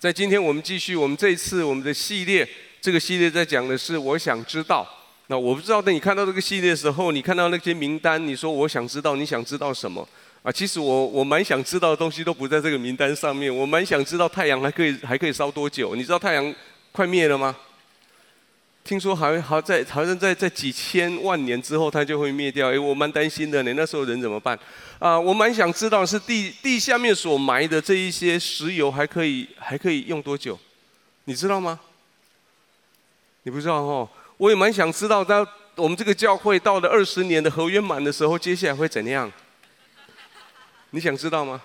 在今天我们继续我们这一次我们的系列，这个系列在讲的是我想知道。那我不知道，等你看到这个系列的时候，你看到那些名单，你说我想知道，你想知道什么？啊，其实我我蛮想知道的东西都不在这个名单上面。我蛮想知道太阳还可以还可以烧多久？你知道太阳快灭了吗？听说还还在好像在在几千万年之后它就会灭掉。哎，我蛮担心的呢。那时候人怎么办？啊，我蛮想知道是地地下面所埋的这一些石油还可以还可以用多久？你知道吗？你不知道哦。我也蛮想知道，到我们这个教会到了二十年的合约满的时候，接下来会怎样？你想知道吗？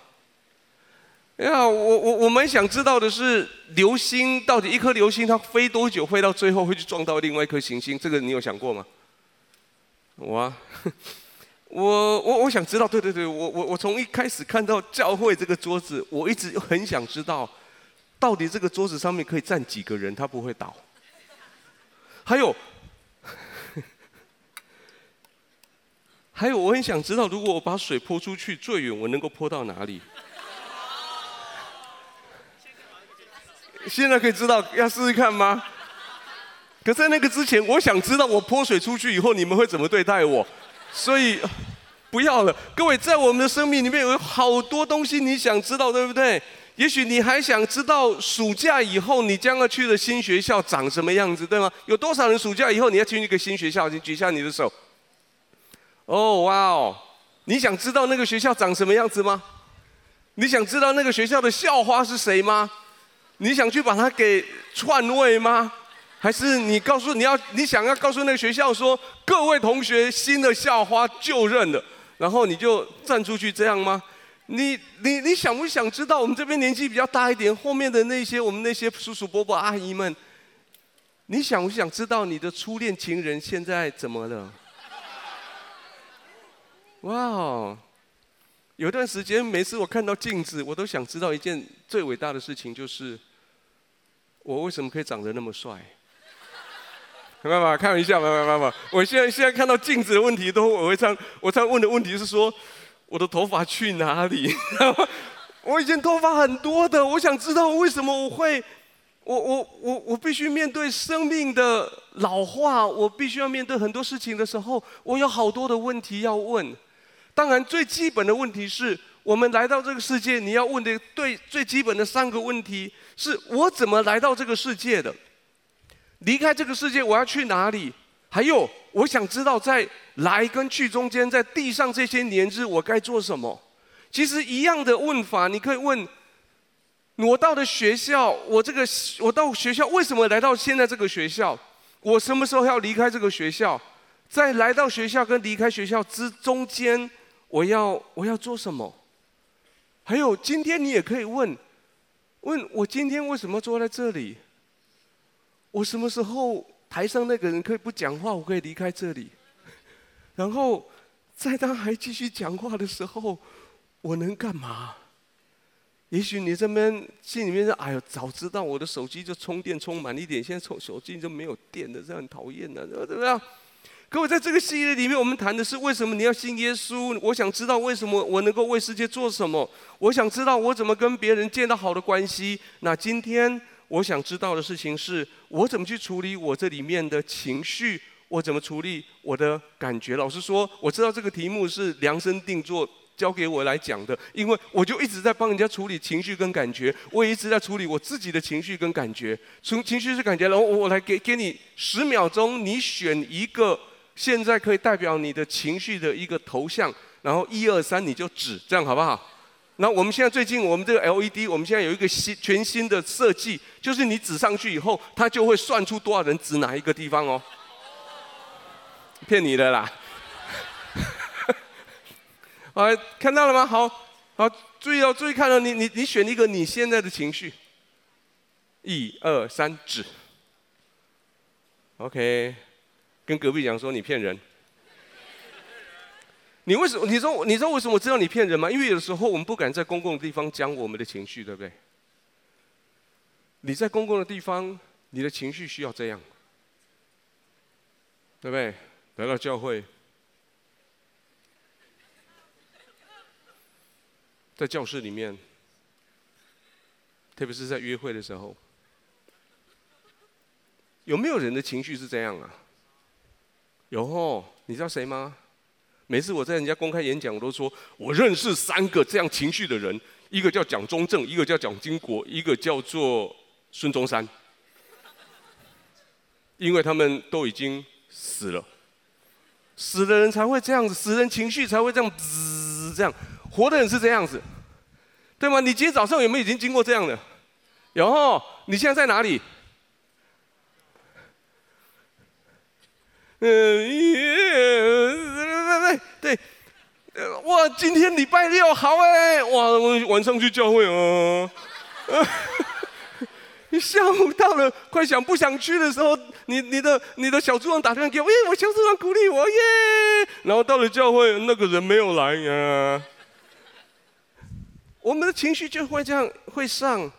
呀，我我我们想知道的是，流星到底一颗流星它飞多久，飞到最后会去撞到另外一颗行星？这个你有想过吗？我啊，我我我想知道，对对对，我我我从一开始看到教会这个桌子，我一直很想知道，到底这个桌子上面可以站几个人，它不会倒？还有。还有，我很想知道，如果我把水泼出去最远，我能够泼到哪里？现在可以知道，要试试看吗？可在那个之前，我想知道，我泼水出去以后，你们会怎么对待我？所以不要了，各位，在我们的生命里面有好多东西你想知道，对不对？也许你还想知道暑假以后你将要去的新学校长什么样子，对吗？有多少人暑假以后你要去一个新学校？请举一下你的手。哦，哇哦！你想知道那个学校长什么样子吗？你想知道那个学校的校花是谁吗？你想去把它给篡位吗？还是你告诉你要你想要告诉那个学校说，各位同学，新的校花就任了，然后你就站出去这样吗？你你你想不想知道我们这边年纪比较大一点，后面的那些我们那些叔叔伯伯阿姨们，你想不想知道你的初恋情人现在怎么了？哇哦！有段时间，每次我看到镜子，我都想知道一件最伟大的事情，就是我为什么可以长得那么帅？没办法，开玩笑，没办法，我现在现在看到镜子的问题，都我会这样，我常问的问题是说，我的头发去哪里？我以前头发很多的，我想知道为什么我会，我我我我必须面对生命的老化，我必须要面对很多事情的时候，我有好多的问题要问。当然，最基本的问题是我们来到这个世界，你要问的对最基本的三个问题：是我怎么来到这个世界的？离开这个世界，我要去哪里？还有，我想知道在来跟去中间，在地上这些年日，我该做什么？其实一样的问法，你可以问：我到的学校，我这个我到学校为什么来到现在这个学校？我什么时候要离开这个学校？在来到学校跟离开学校之中间。我要我要做什么？还有，今天你也可以问，问我今天为什么坐在这里？我什么时候台上那个人可以不讲话，我可以离开这里？然后在他还继续讲话的时候，我能干嘛？也许你这边心里面说：“哎呦，早知道我的手机就充电充满一点，现在充手机就没有电了，这样很讨厌的，怎么样？”各位，在这个系列里面，我们谈的是为什么你要信耶稣？我想知道为什么我能够为世界做什么？我想知道我怎么跟别人建立好的关系。那今天我想知道的事情是，我怎么去处理我这里面的情绪？我怎么处理我的感觉？老实说，我知道这个题目是量身定做交给我来讲的，因为我就一直在帮人家处理情绪跟感觉，我也一直在处理我自己的情绪跟感觉。从情绪是感觉，然后我来给给你十秒钟，你选一个。现在可以代表你的情绪的一个头像，然后一二三你就指，这样好不好？那我们现在最近我们这个 LED，我们现在有一个新全新的设计，就是你指上去以后，它就会算出多少人指哪一个地方哦。骗你的啦！好，看到了吗？好，好，注意哦，注意看哦，你你你选一个你现在的情绪，一二三指，OK。跟隔壁讲说，你骗人，你为什么？你说你知道为什么我知道你骗人吗？因为有时候我们不敢在公共的地方讲我们的情绪，对不对？你在公共的地方，你的情绪需要这样，对不对？来到教会，在教室里面，特别是在约会的时候。有没有人的情绪是这样啊？有哦，你知道谁吗？每次我在人家公开演讲，我都说我认识三个这样情绪的人，一个叫蒋中正，一个叫蒋经国，一个叫做孙中山，因为他们都已经死了，死的人才会这样子，死人情绪才会这样滋这样，活的人是这样子，对吗？你今天早上有没有已经经过这样的？有哦，你现在在哪里？嗯耶，对，对对对，哇，今天礼拜六好哎，哇，我晚上去教会哦。你下午到了，快想不想去的时候，你你的你的小组长打电话给我，耶，我小组长鼓励我耶。然后到了教会，那个人没有来呀。我们的情绪就会这样，会上，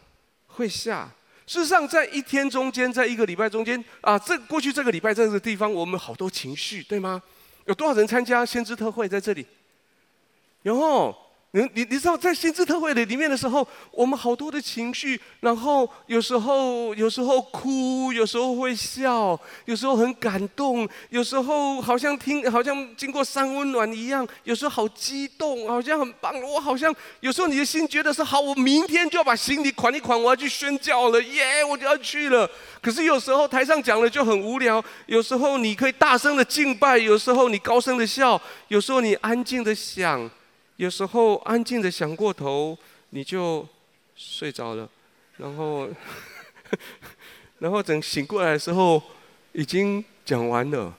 会下。事实上，在一天中间，在一个礼拜中间啊，这过去这个礼拜在这个地方，我们好多情绪，对吗？有多少人参加先知特会在这里？然后。你你你知道，在先知特会的里面的时候，我们好多的情绪，然后有时候有时候哭，有时候会笑，有时候很感动，有时候好像听好像经过三温暖一样，有时候好激动，好像很棒。我好像有时候你的心觉得是好，我明天就要把行李款一款，我要去宣教了，耶，我就要去了。可是有时候台上讲了就很无聊，有时候你可以大声的敬拜，有时候你高声的笑，有时候你安静的想。有时候安静的想过头，你就睡着了，然后，然后等醒过来的时候，已经讲完了。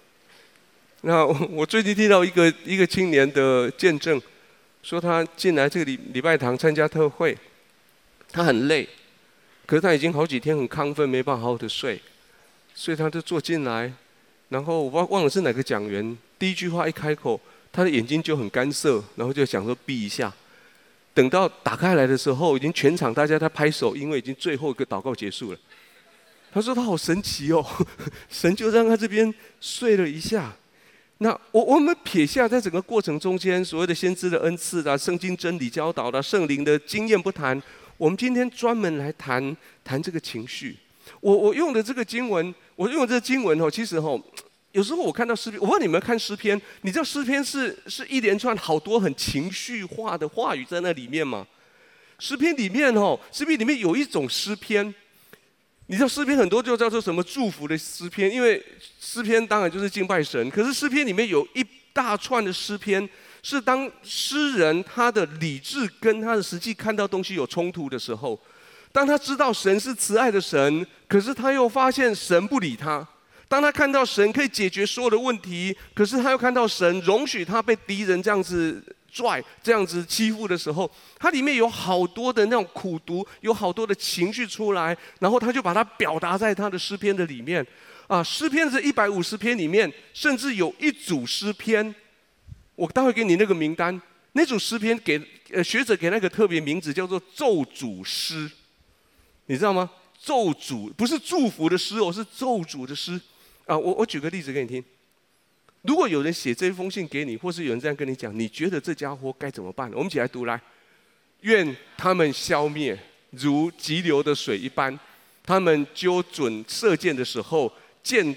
那我最近听到一个一个青年的见证，说他进来这个礼礼拜堂参加特会，他很累，可是他已经好几天很亢奋，没办法好好的睡，所以他就坐进来，然后我忘忘了是哪个讲员，第一句话一开口。他的眼睛就很干涩，然后就想说闭一下。等到打开来的时候，已经全场大家在拍手，因为已经最后一个祷告结束了。他说他好神奇哦，神就让他这边睡了一下。那我我们撇下在整个过程中间所谓的先知的恩赐啊、圣经真理教导的、圣灵的经验不谈，我们今天专门来谈谈这个情绪。我我用的这个经文，我用的这个经文哦，其实哦。有时候我看到诗篇，我问你们看诗篇，你知道诗篇是是一连串好多很情绪化的话语在那里面吗？诗篇里面哦，诗篇里面有一种诗篇，你知道诗篇很多就叫做什么祝福的诗篇，因为诗篇当然就是敬拜神，可是诗篇里面有一大串的诗篇，是当诗人他的理智跟他的实际看到东西有冲突的时候，当他知道神是慈爱的神，可是他又发现神不理他。当他看到神可以解决所有的问题，可是他又看到神容许他被敌人这样子拽、这样子欺负的时候，他里面有好多的那种苦毒，有好多的情绪出来，然后他就把它表达在他的诗篇的里面。啊，诗篇这一百五十篇里面，甚至有一组诗篇，我待会给你那个名单。那组诗篇给呃学者给那个特别名字叫做咒诅诗，你知道吗？咒诅不是祝福的诗哦，是咒诅的诗。啊，我我举个例子给你听。如果有人写这封信给你，或是有人这样跟你讲，你觉得这家伙该怎么办？我们一起来读来。愿他们消灭，如急流的水一般。他们揪准射箭的时候，箭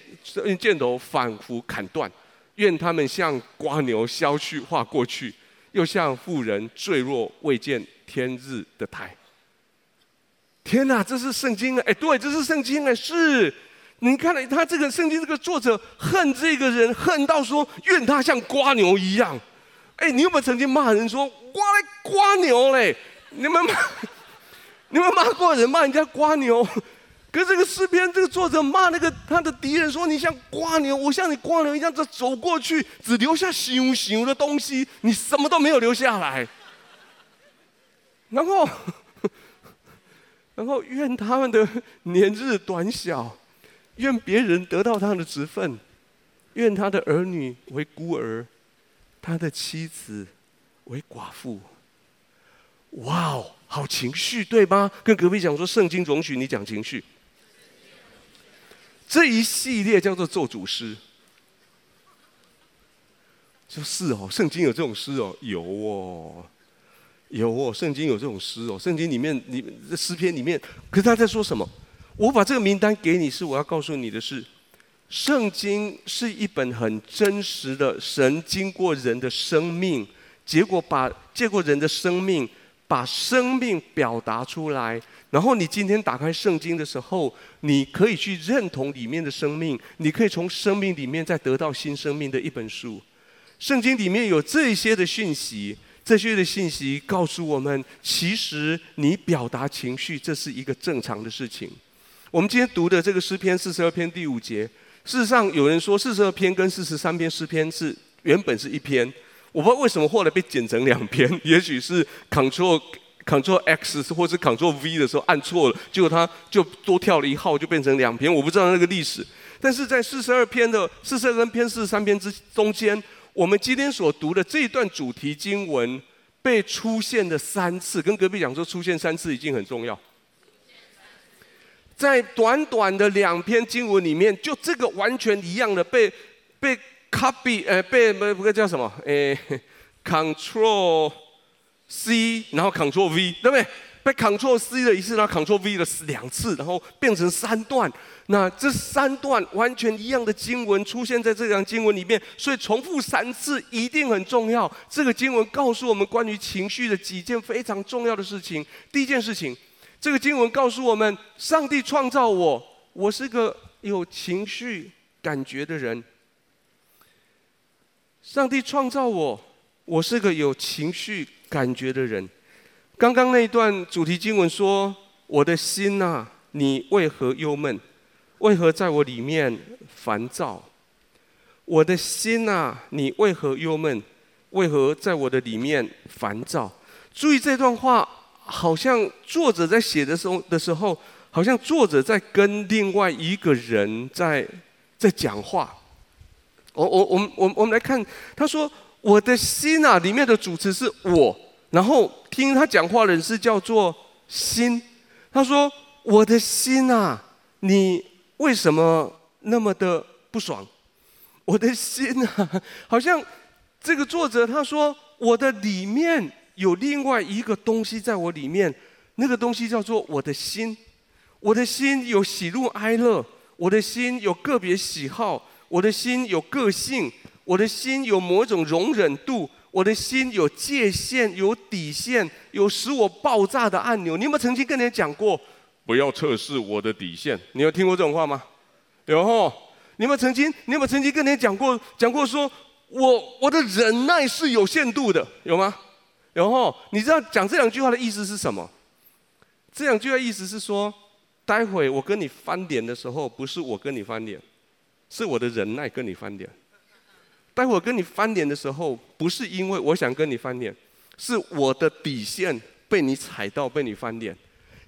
箭头仿佛砍断。愿他们像瓜牛消去化过去，又像妇人坠落未见天日的台。天哪，这是圣经啊！哎，对，这是圣经啊，是。你看了他这个圣经，这个作者恨这个人，恨到说怨他像瓜牛一样。哎，你有没有曾经骂人说我来蜗牛嘞？你们骂，你们骂过人骂人家瓜牛？可是这个诗篇，这个作者骂那个他的敌人说：“你像瓜牛，我像你瓜牛一样，这走过去只留下熊熊的东西，你什么都没有留下来。” 然后，然后愿他们的年日短小。愿别人得到他的职分，愿他的儿女为孤儿，他的妻子为寡妇。哇哦，好情绪对吗？跟隔壁讲说，圣经容许你讲情绪。这一系列叫做咒诅诗，就是哦，圣经有这种诗哦，有哦。有哦，圣经有这种诗哦，圣经里面，里诗篇里面，可是他在说什么？我把这个名单给你，是我要告诉你的是，圣经是一本很真实的神经过人的生命，结果把借过人的生命，把生命表达出来。然后你今天打开圣经的时候，你可以去认同里面的生命，你可以从生命里面再得到新生命的一本书。圣经里面有这些的讯息，这些的信息告诉我们，其实你表达情绪，这是一个正常的事情。我们今天读的这个诗篇四十二篇第五节，事实上有人说四十二篇跟四十三篇诗篇是原本是一篇，我不知道为什么后来被剪成两篇，也许是 Ctrl。Ctrl X 或者 Ctrl V 的时候按错了，结果它就多跳了一号，就变成两篇。我不知道那个历史，但是在四十二篇的四十二篇、四十三篇之中间，我们今天所读的这一段主题经文被出现了三次，跟隔壁讲说出现三次已经很重要。在短短的两篇经文里面，就这个完全一样的被被 copy，呃，被不不叫什么，诶，Ctrl。C，然后 control V，对不对？被 control C 的一次，然后 control V 的两次，然后变成三段。那这三段完全一样的经文出现在这张经文里面，所以重复三次一定很重要。这个经文告诉我们关于情绪的几件非常重要的事情。第一件事情，这个经文告诉我们，上帝创造我，我是个有情绪感觉的人。上帝创造我，我是个有情绪。感觉的人，刚刚那一段主题经文说：“我的心呐，你为何忧闷？为何在我里面烦躁？我的心呐，你为何忧闷？为何在我的里面烦躁？”注意这段话，好像作者在写的时候的时候，好像作者在跟另外一个人在在讲话。我我我们我我们来看，他说。我的心啊，里面的主词是我，然后听他讲话的人是叫做心。他说：“我的心啊，你为什么那么的不爽？我的心啊，好像这个作者他说，我的里面有另外一个东西在我里面，那个东西叫做我的心。我的心有喜怒哀乐，我的心有个别喜好，我的心有个性。”我的心有某种容忍度，我的心有界限、有底线、有使我爆炸的按钮。你有没有曾经跟人讲过，不要测试我的底线？你有听过这种话吗？有吼。你有没有曾经？你有没有曾经跟人讲过？讲过说，我我的忍耐是有限度的，有吗？然后。你知道讲这两句话的意思是什么？这两句话意思是说，待会我跟你翻脸的时候，不是我跟你翻脸，是我的忍耐跟你翻脸。待会跟你翻脸的时候，不是因为我想跟你翻脸，是我的底线被你踩到，被你翻脸。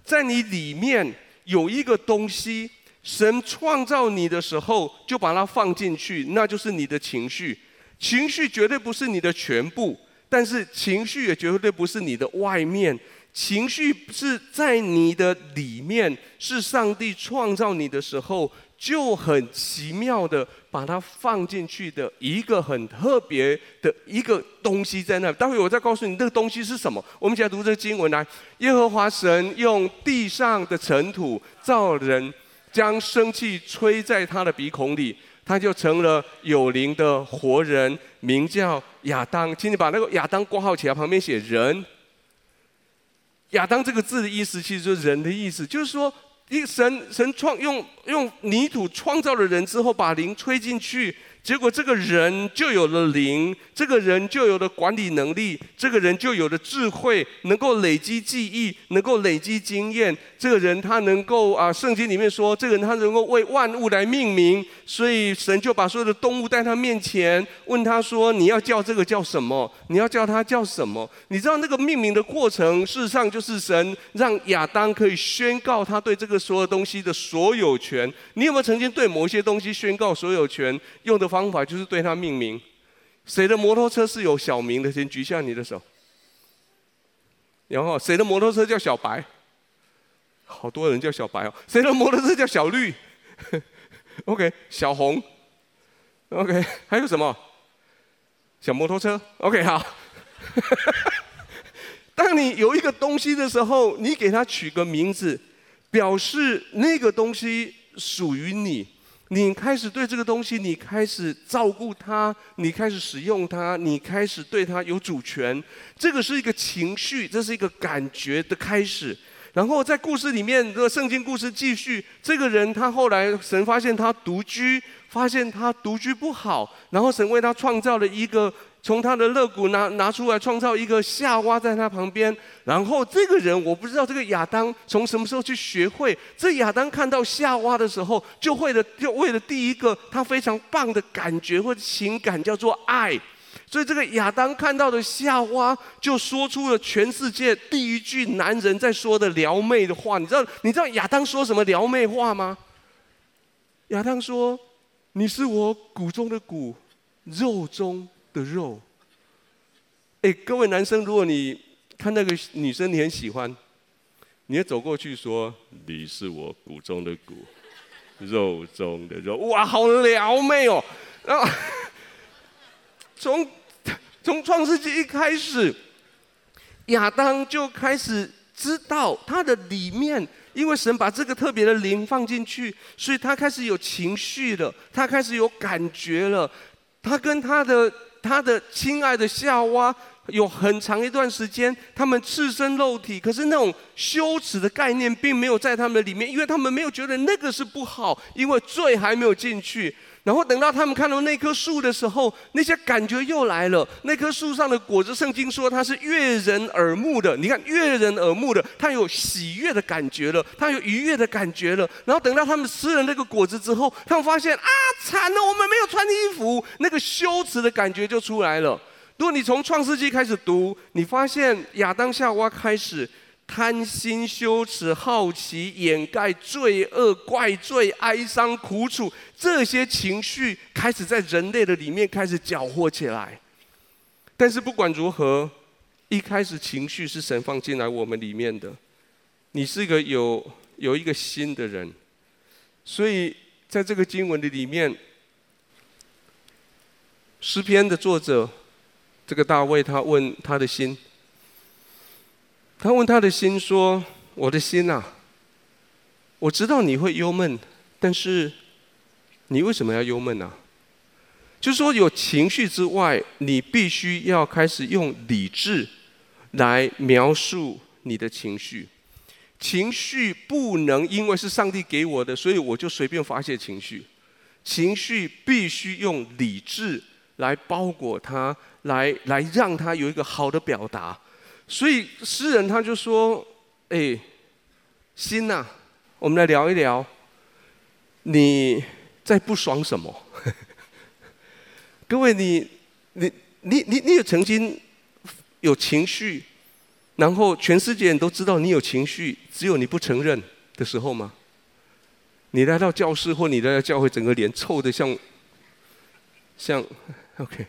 在你里面有一个东西，神创造你的时候就把它放进去，那就是你的情绪。情绪绝对不是你的全部，但是情绪也绝对不是你的外面。情绪是在你的里面，是上帝创造你的时候。就很奇妙的把它放进去的一个很特别的一个东西在那。待会我再告诉你那个东西是什么。我们现在读这个经文来，耶和华神用地上的尘土造人，将生气吹在他的鼻孔里，他就成了有灵的活人，名叫亚当。请你把那个亚当挂号起来，旁边写人。亚当这个字的意思其实就是人的意思，就是说。一神神创用用泥土创造了人之后，把灵吹进去。结果这个人就有了灵，这个人就有了管理能力，这个人就有了智慧，能够累积记忆，能够累积经验。这个人他能够啊，圣经里面说，这个人他能够为万物来命名，所以神就把所有的动物带他面前，问他说：“你要叫这个叫什么？你要叫他叫什么？”你知道那个命名的过程，事实上就是神让亚当可以宣告他对这个所有东西的所有权。你有没有曾经对某些东西宣告所有权？用的方法就是对它命名。谁的摩托车是有小名的？先举下你的手。然后，谁的摩托车叫小白？好多人叫小白哦。谁的摩托车叫小绿？OK，小红。OK，还有什么？小摩托车。OK，好。当你有一个东西的时候，你给它取个名字，表示那个东西属于你。你开始对这个东西，你开始照顾它，你开始使用它，你开始对它有主权。这个是一个情绪，这是一个感觉的开始。然后在故事里面，这个圣经故事继续，这个人他后来神发现他独居，发现他独居不好，然后神为他创造了一个。从他的肋骨拿拿出来，创造一个夏娃在他旁边。然后这个人，我不知道这个亚当从什么时候去学会。这亚当看到夏娃的时候，就会了就为了第一个他非常棒的感觉或者情感，叫做爱。所以这个亚当看到的夏娃，就说出了全世界第一句男人在说的撩妹的话。你知道你知道亚当说什么撩妹话吗？亚当说：“你是我骨中的骨，肉中。”的肉，哎，各位男生，如果你看那个女生你很喜欢，你也走过去说：“你是我骨中的骨，肉中的肉。”哇，好撩妹哦！然后从从创世纪一开始，亚当就开始知道他的里面，因为神把这个特别的灵放进去，所以他开始有情绪了，他开始有感觉了，他跟他的。他的亲爱的夏娃有很长一段时间，他们赤身露体，可是那种羞耻的概念并没有在他们里面，因为他们没有觉得那个是不好，因为罪还没有进去。然后等到他们看到那棵树的时候，那些感觉又来了。那棵树上的果子，圣经说它是悦人耳目的。你看，悦人耳目的，它有喜悦的感觉了，它有愉悦的感觉了。然后等到他们吃了那个果子之后，他们发现啊，惨了，我们没有穿衣服，那个羞耻的感觉就出来了。如果你从创世纪开始读，你发现亚当夏娃开始。贪心、羞耻、好奇、掩盖、罪恶、怪罪、哀伤、苦楚，这些情绪开始在人类的里面开始搅和起来。但是不管如何，一开始情绪是神放进来我们里面的。你是一个有有一个心的人，所以在这个经文的里面，诗篇的作者这个大卫，他问他的心。他问他的心说：“我的心呐，我知道你会忧闷，但是你为什么要忧闷呢？就是说，有情绪之外，你必须要开始用理智来描述你的情绪。情绪不能因为是上帝给我的，所以我就随便发泄情绪。情绪必须用理智来包裹它，来来让它有一个好的表达。”所以诗人他就说：“哎，心呐，我们来聊一聊，你在不爽什么？各位，你你你你你有曾经有情绪，然后全世界人都知道你有情绪，只有你不承认的时候吗？你来到教室或你来到教会，整个脸臭的像像 OK，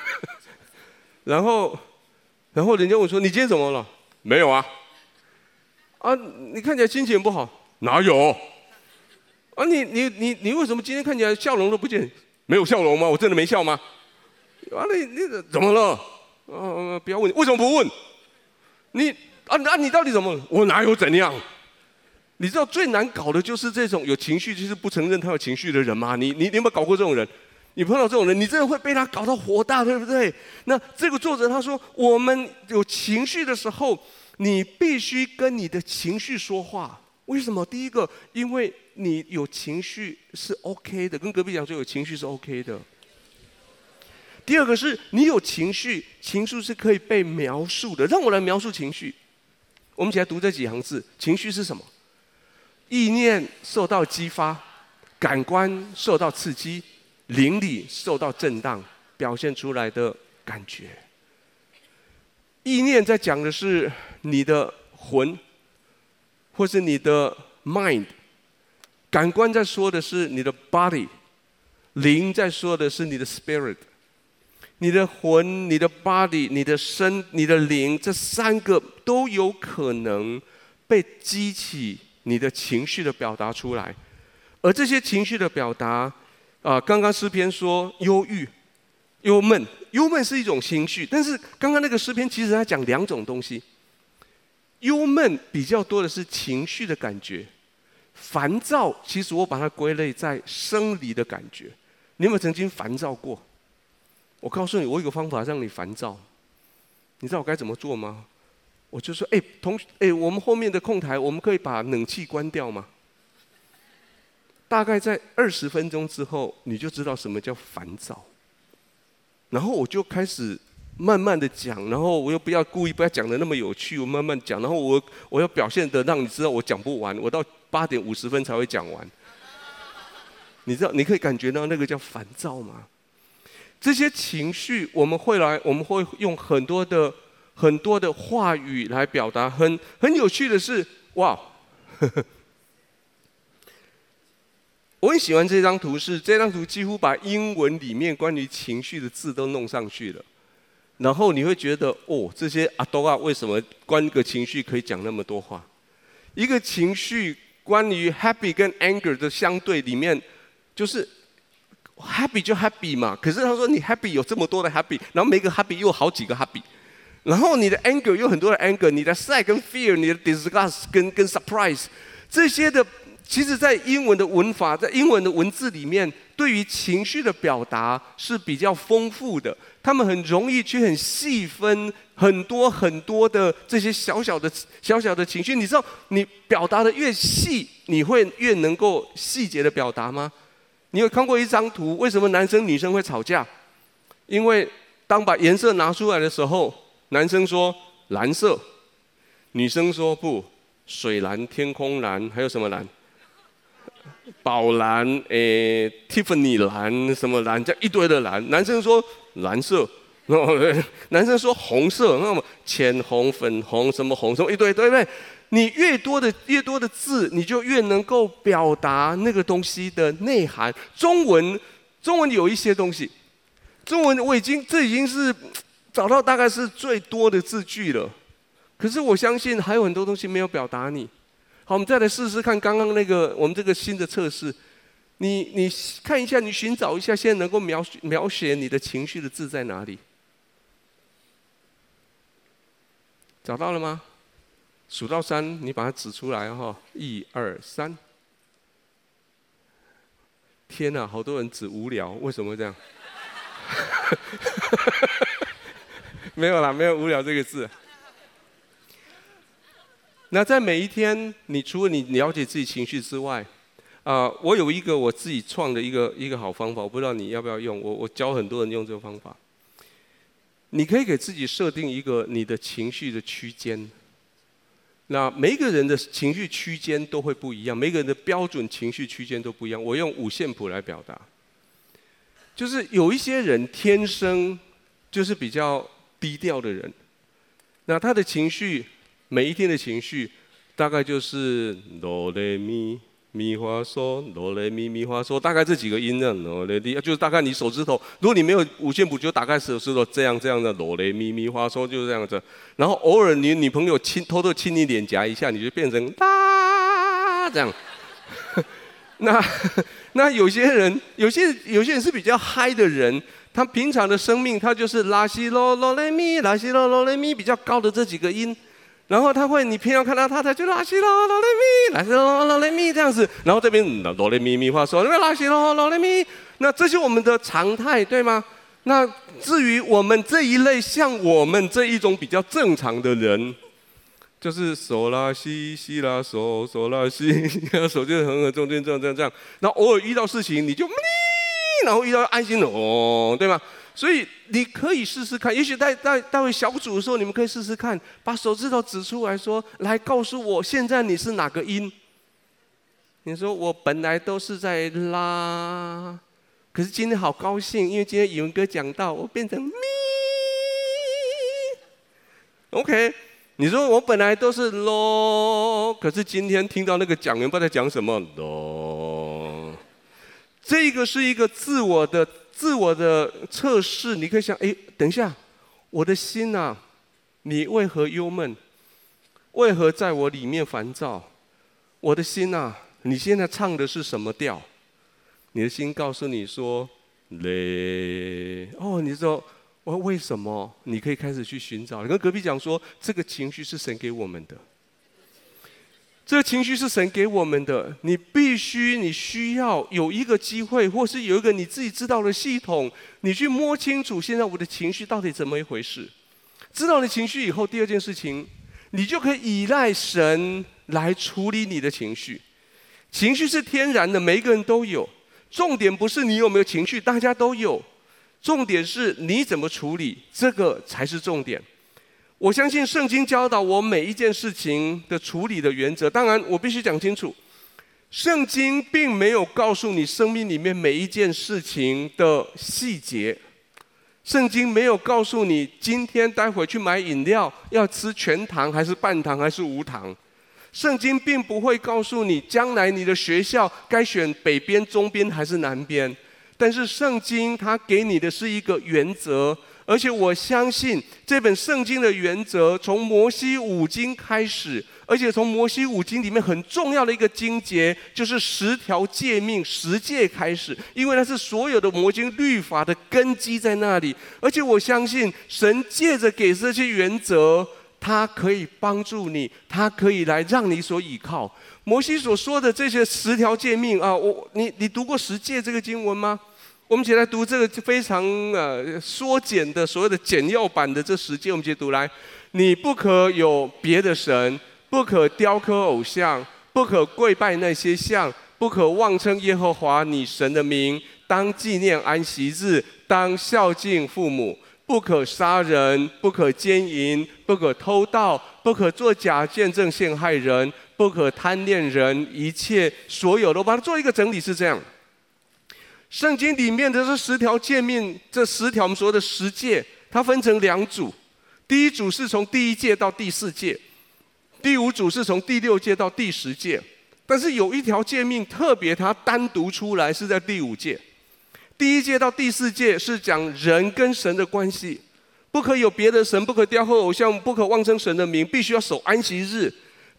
然后。”然后人家问说：“你今天怎么了？”“没有啊。”“啊，你看起来心情不好。”“哪有？”“啊，你你你你为什么今天看起来笑容都不见？没有笑容吗？我真的没笑吗？”“啊，你你怎么了？”“啊，不要问，为什么不问？”“你啊啊，你到底怎么了？”“我哪有怎样？”“你知道最难搞的就是这种有情绪就是不承认他有情绪的人吗？你你你有没有搞过这种人？”你碰到这种人，你真的会被他搞到火大，对不对？那这个作者他说，我们有情绪的时候，你必须跟你的情绪说话。为什么？第一个，因为你有情绪是 OK 的，跟隔壁讲说有情绪是 OK 的。第二个是你有情绪，情绪是可以被描述的。让我来描述情绪。我们一起来读这几行字：情绪是什么？意念受到激发，感官受到刺激。灵里受到震荡，表现出来的感觉。意念在讲的是你的魂，或是你的 mind；感官在说的是你的 body；灵在说的是你的 spirit。你的魂、你的 body、你的身、你的灵，这三个都有可能被激起你的情绪的表达出来，而这些情绪的表达。啊，刚刚诗篇说忧郁，忧闷，忧闷是一种情绪，但是刚刚那个诗篇其实它讲两种东西。忧闷比较多的是情绪的感觉，烦躁其实我把它归类在生理的感觉。你有没有曾经烦躁过？我告诉你，我有个方法让你烦躁，你知道我该怎么做吗？我就说，哎，同学，哎，我们后面的控台，我们可以把冷气关掉吗？大概在二十分钟之后，你就知道什么叫烦躁。然后我就开始慢慢的讲，然后我又不要故意不要讲的那么有趣，我慢慢讲，然后我我要表现的让你知道我讲不完，我到八点五十分才会讲完。你知道你可以感觉到那个叫烦躁吗？这些情绪我们会来，我们会用很多的很多的话语来表达。很很有趣的是，哇！呵呵我很喜欢这张图，是这张图几乎把英文里面关于情绪的字都弄上去了，然后你会觉得哦，这些阿多啊，为什么关个情绪可以讲那么多话？一个情绪关于 happy 跟 anger 的相对里面，就是 happy 就 happy 嘛，可是他说你 happy 有这么多的 happy，然后每个 happy 又有好几个 happy，然后你的 anger 有很多的 anger，你的 sad 跟 fear，你的 disgust 跟跟 surprise 这些的。其实，在英文的文法，在英文的文字里面，对于情绪的表达是比较丰富的。他们很容易去很细分很多很多的这些小小的小小的情绪。你知道，你表达的越细，你会越能够细节的表达吗？你有看过一张图？为什么男生女生会吵架？因为当把颜色拿出来的时候，男生说蓝色，女生说不，水蓝、天空蓝，还有什么蓝？宝蓝，诶、，Tiffany 蓝，什么蓝？这样一堆的蓝。男生说蓝色，男生说红色，那么浅红、粉红，什么红，什么一堆，对不对？你越多的越多的字，你就越能够表达那个东西的内涵。中文，中文有一些东西，中文我已经这已经是找到大概是最多的字句了。可是我相信还有很多东西没有表达你。好，我们再来试试看刚刚那个我们这个新的测试。你你看一下，你寻找一下，现在能够描描写你的情绪的字在哪里？找到了吗？数到三，你把它指出来哈。一二三。天哪，好多人指无聊，为什么这样？没有啦，没有无聊这个字。那在每一天，你除了你了解自己情绪之外，啊、我有一个我自己创的一个一个好方法，我不知道你要不要用。我我教很多人用这个方法。你可以给自己设定一个你的情绪的区间。那每一个人的情绪区间都会不一样，每个人的标准情绪区间都不一样。我用五线谱来表达，就是有一些人天生就是比较低调的人，那他的情绪。每一天的情绪，大概就是哆来咪咪发嗦，哆来咪咪发嗦，大概这几个音呢，哆来咪，就是大概你手指头，如果你没有五线谱，就打开手指头这样这样的哆来咪咪发嗦，就是这样子。然后偶尔你女朋友亲偷偷亲你脸颊一下，你就变成哒这样。那那有些人，有些有些人是比较嗨的人，他平常的生命他就是拉西啰啰来咪，拉西啰啰来咪比较高的这几个音。然后他会，你平常看到他，他就拉西啰哆来咪，拉西啰哆来咪这样子。然后这边哆来咪咪发嗦，那边拉西啰哆来咪。那这是我们的常态，对吗？那至于我们这一类，像我们这一种比较正常的人，就是嗦拉西西拉嗦嗦拉西，手就横横中间，这样这样这样。然后偶尔遇到事情，你就咪，然后遇到安心哦，对吗？所以你可以试试看，也许在在待会小组的时候，你们可以试试看，把手指头指出来说：“来告诉我，现在你是哪个音？”你说：“我本来都是在拉，可是今天好高兴，因为今天语文哥讲到，我变成咪。”OK，你说我本来都是咯，可是今天听到那个讲员不知道在讲什么咯。这个是一个自我的。自我的测试，你可以想：哎，等一下，我的心呐，你为何忧闷？为何在我里面烦躁？我的心呐，你现在唱的是什么调？你的心告诉你说，累。哦，你说我为什么？你可以开始去寻找。你跟隔壁讲说，这个情绪是神给我们的。这个情绪是神给我们的，你必须，你需要有一个机会，或是有一个你自己知道的系统，你去摸清楚现在我的情绪到底怎么一回事。知道了情绪以后，第二件事情，你就可以依赖神来处理你的情绪。情绪是天然的，每一个人都有。重点不是你有没有情绪，大家都有。重点是你怎么处理，这个才是重点。我相信圣经教导我每一件事情的处理的原则。当然，我必须讲清楚，圣经并没有告诉你生命里面每一件事情的细节。圣经没有告诉你今天待会去买饮料要吃全糖还是半糖还是无糖。圣经并不会告诉你将来你的学校该选北边、中边还是南边。但是圣经它给你的是一个原则。而且我相信这本圣经的原则，从摩西五经开始，而且从摩西五经里面很重要的一个经节，就是十条诫命、十诫开始，因为那是所有的摩经律法的根基在那里。而且我相信神借着给这些原则，他可以帮助你，他可以来让你所倚靠。摩西所说的这些十条诫命啊，我你你读过十诫这个经文吗？我们一起来读这个非常呃缩减的所谓的简要版的这十诫，我们一起读来：你不可有别的神，不可雕刻偶像，不可跪拜那些像，不可妄称耶和华你神的名，当纪念安息日，当孝敬父母，不可杀人，不可奸淫，不可偷盗，不可作假见证陷害人，不可贪恋人一切所有的。我把它做一个整理是这样。圣经里面的这十条诫命，这十条我们说的十诫，它分成两组。第一组是从第一诫到第四诫，第五组是从第六诫到第十诫。但是有一条诫命特别，它单独出来是在第五诫。第一诫到第四诫是讲人跟神的关系，不可有别的神，不可雕刻偶像，不可妄称神的名，必须要守安息日。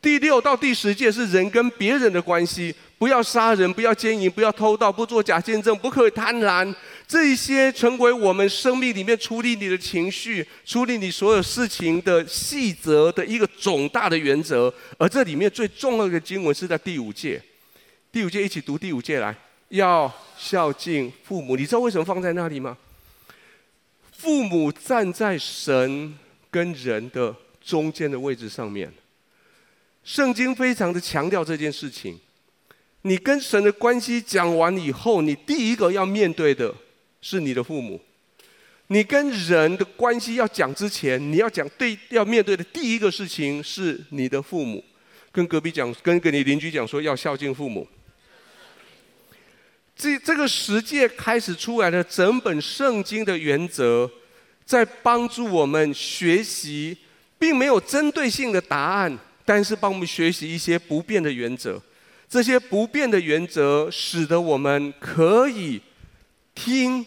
第六到第十诫是人跟别人的关系。不要杀人，不要奸淫，不要偷盗，不做假见证，不可以贪婪。这一些成为我们生命里面处理你的情绪、处理你所有事情的细则的一个总大的原则。而这里面最重要的经文是在第五诫。第五诫一起读第五诫来，要孝敬父母。你知道为什么放在那里吗？父母站在神跟人的中间的位置上面。圣经非常的强调这件事情。你跟神的关系讲完以后，你第一个要面对的是你的父母。你跟人的关系要讲之前，你要讲对要面对的第一个事情是你的父母。跟隔壁讲，跟跟你邻居讲说要孝敬父母。这这个十诫开始出来的整本圣经的原则，在帮助我们学习，并没有针对性的答案，但是帮我们学习一些不变的原则。这些不变的原则，使得我们可以听，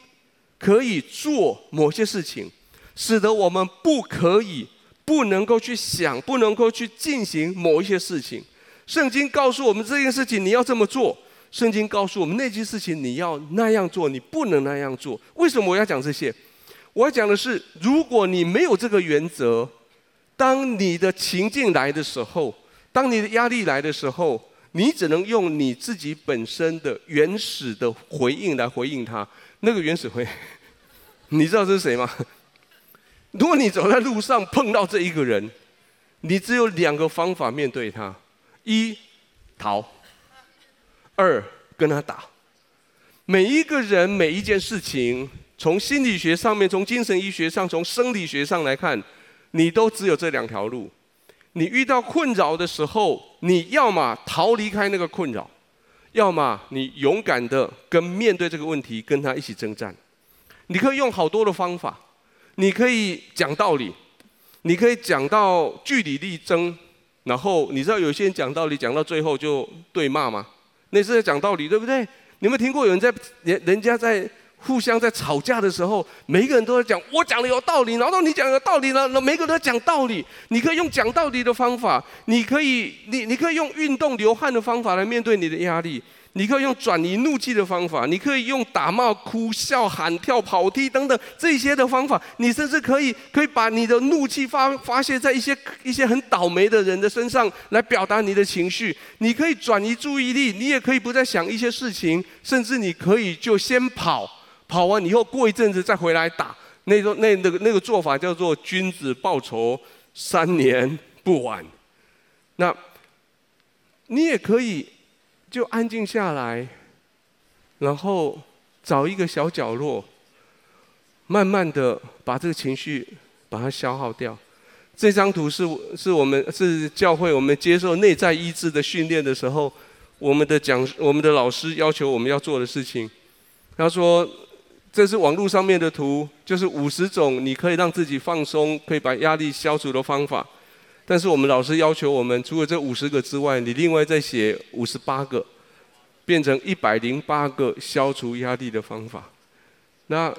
可以做某些事情，使得我们不可以、不能够去想、不能够去进行某一些事情。圣经告诉我们这件事情你要这么做，圣经告诉我们那件事情你要那样做，你不能那样做。为什么我要讲这些？我要讲的是，如果你没有这个原则，当你的情境来的时候，当你的压力来的时候，你只能用你自己本身的原始的回应来回应他。那个原始回，你知道这是谁吗？如果你走在路上碰到这一个人，你只有两个方法面对他：一逃，二跟他打。每一个人每一件事情，从心理学上面，从精神医学上，从生理学上来看，你都只有这两条路。你遇到困扰的时候，你要么逃离开那个困扰，要么你勇敢的跟面对这个问题，跟他一起征战。你可以用好多的方法，你可以讲道理，你可以讲到据理力争，然后你知道有些人讲道理讲到最后就对骂吗？那是在讲道理，对不对？你有没有听过有人在人人家在？互相在吵架的时候，每一个人都在讲我讲的有道理，然后你讲的有道理呢，那每个人都在讲道理。你可以用讲道理的方法，你可以你你可以用运动流汗的方法来面对你的压力，你可以用转移怒气的方法，你可以用打骂、哭笑、喊跳、跑踢等等这些的方法。你甚至可以可以把你的怒气发发泄在一些一些很倒霉的人的身上，来表达你的情绪。你可以转移注意力，你也可以不再想一些事情，甚至你可以就先跑，跑完以后过一阵子再回来打。那个那那个那个做法叫做君子报仇，三年不晚。那，你也可以。就安静下来，然后找一个小角落，慢慢的把这个情绪把它消耗掉。这张图是是我们是教会我们接受内在医治的训练的时候，我们的讲我们的老师要求我们要做的事情。他说，这是网络上面的图，就是五十种你可以让自己放松、可以把压力消除的方法。但是我们老师要求我们，除了这五十个之外，你另外再写五十八个，变成一百零八个消除压力的方法。那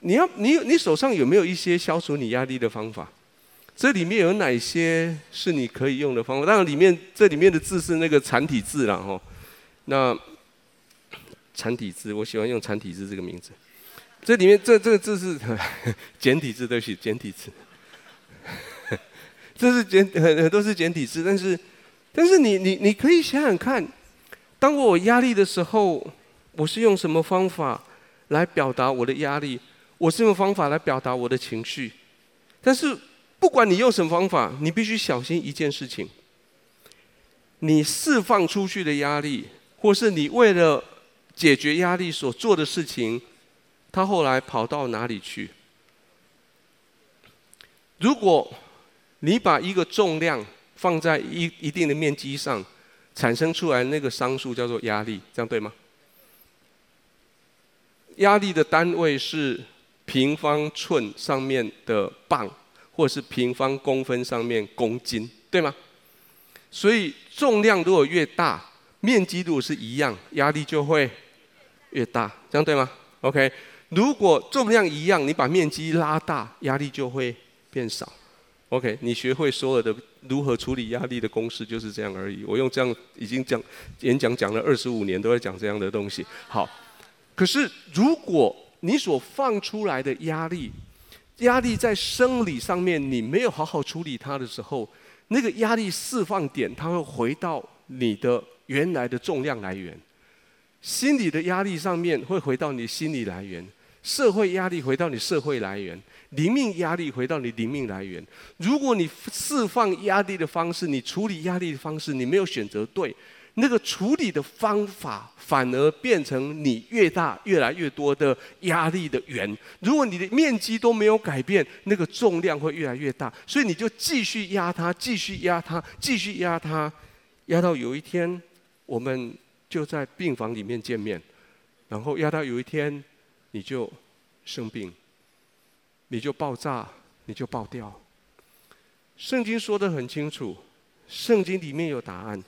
你要你你手上有没有一些消除你压力的方法？这里面有哪些是你可以用的方法？当然里面这里面的字是那个残体字了哈。那残体字，我喜欢用残体字这个名字。这里面这这个字是 简体字，对不起，简体字。这是简很很多是简体字，但是，但是你你你可以想想看，当我压力的时候，我是用什么方法来表达我的压力？我是用方法来表达我的情绪。但是不管你用什么方法，你必须小心一件事情：你释放出去的压力，或是你为了解决压力所做的事情，他后来跑到哪里去？如果你把一个重量放在一一定的面积上，产生出来那个商数叫做压力，这样对吗？压力的单位是平方寸上面的磅，或是平方公分上面公斤，对吗？所以重量如果越大，面积如果是一样，压力就会越大，这样对吗？OK，如果重量一样，你把面积拉大，压力就会变少。OK，你学会所有的如何处理压力的公式就是这样而已。我用这样已经讲演讲讲了二十五年，都在讲这样的东西。好，可是如果你所放出来的压力，压力在生理上面你没有好好处理它的时候，那个压力释放点它会回到你的原来的重量来源。心理的压力上面会回到你心理来源，社会压力回到你社会来源。灵命压力回到你灵命来源。如果你释放压力的方式，你处理压力的方式，你没有选择对，那个处理的方法反而变成你越大越来越多的压力的源。如果你的面积都没有改变，那个重量会越来越大，所以你就继续压它，继续压它，继续压它，压到有一天我们就在病房里面见面，然后压到有一天你就生病。你就爆炸，你就爆掉。圣经说得很清楚，圣经里面有答案。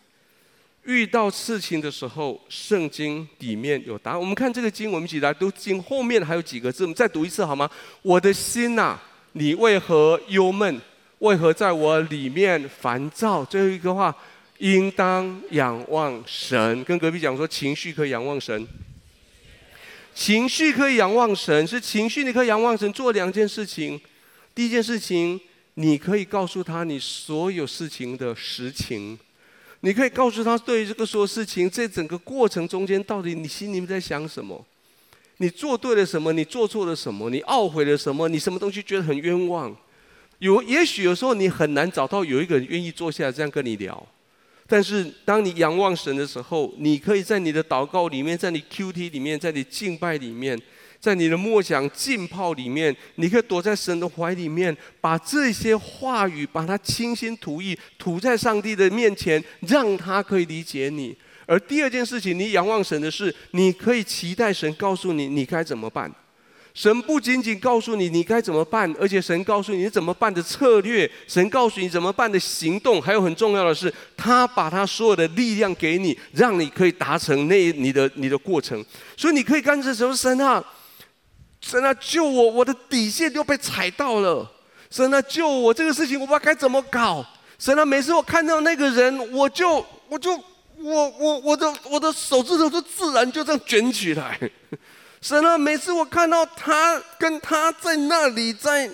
遇到事情的时候，圣经里面有答案。我们看这个经，我们一起来读经。后面还有几个字，我们再读一次好吗？我的心呐，你为何忧闷？为何在我里面烦躁？最后一个话，应当仰望神。跟隔壁讲说，情绪可以仰望神。情绪可以仰望神，是情绪你可以仰望神做两件事情。第一件事情，你可以告诉他你所有事情的实情，你可以告诉他对于这个所有事情，这整个过程中间到底你心里面在想什么？你做对了什么？你做错了什么？你懊悔了什么？你什么东西觉得很冤枉？有也许有时候你很难找到有一个人愿意坐下来这样跟你聊。但是，当你仰望神的时候，你可以在你的祷告里面，在你 QT 里面，在你敬拜里面，在你的默想浸泡里面，你可以躲在神的怀里面，把这些话语，把它清心吐意吐在上帝的面前，让他可以理解你。而第二件事情，你仰望神的是，你可以期待神告诉你，你该怎么办。神不仅仅告诉你你该怎么办，而且神告诉你怎么办的策略，神告诉你怎么办的行动，还有很重要的是，他把他所有的力量给你，让你可以达成那你的你的过程。所以你可以干这什么？神啊，神啊，救我！我的底线都被踩到了。神啊，救我！这个事情我不知道该怎么搞。神啊，每次我看到那个人，我就我就我我我的我的手指头就自然就这样卷起来。神啊，每次我看到他跟他在那里在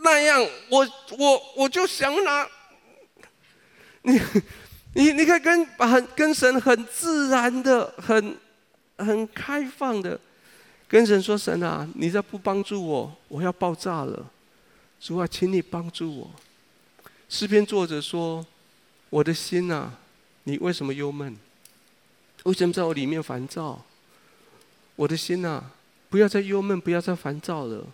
那样，我我我就想拿你你你可以跟很跟神很自然的很很开放的跟神说，神啊，你再不帮助我，我要爆炸了。主啊，请你帮助我。诗篇作者说：“我的心啊，你为什么忧闷？为什么在我里面烦躁？我的心啊，不要再忧闷，不要再烦躁了。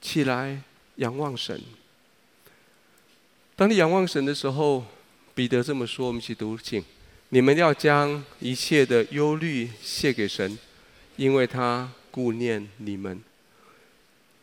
起来仰望神。当你仰望神的时候，彼得这么说：我们一起读，请你们要将一切的忧虑卸给神，因为他顾念你们。”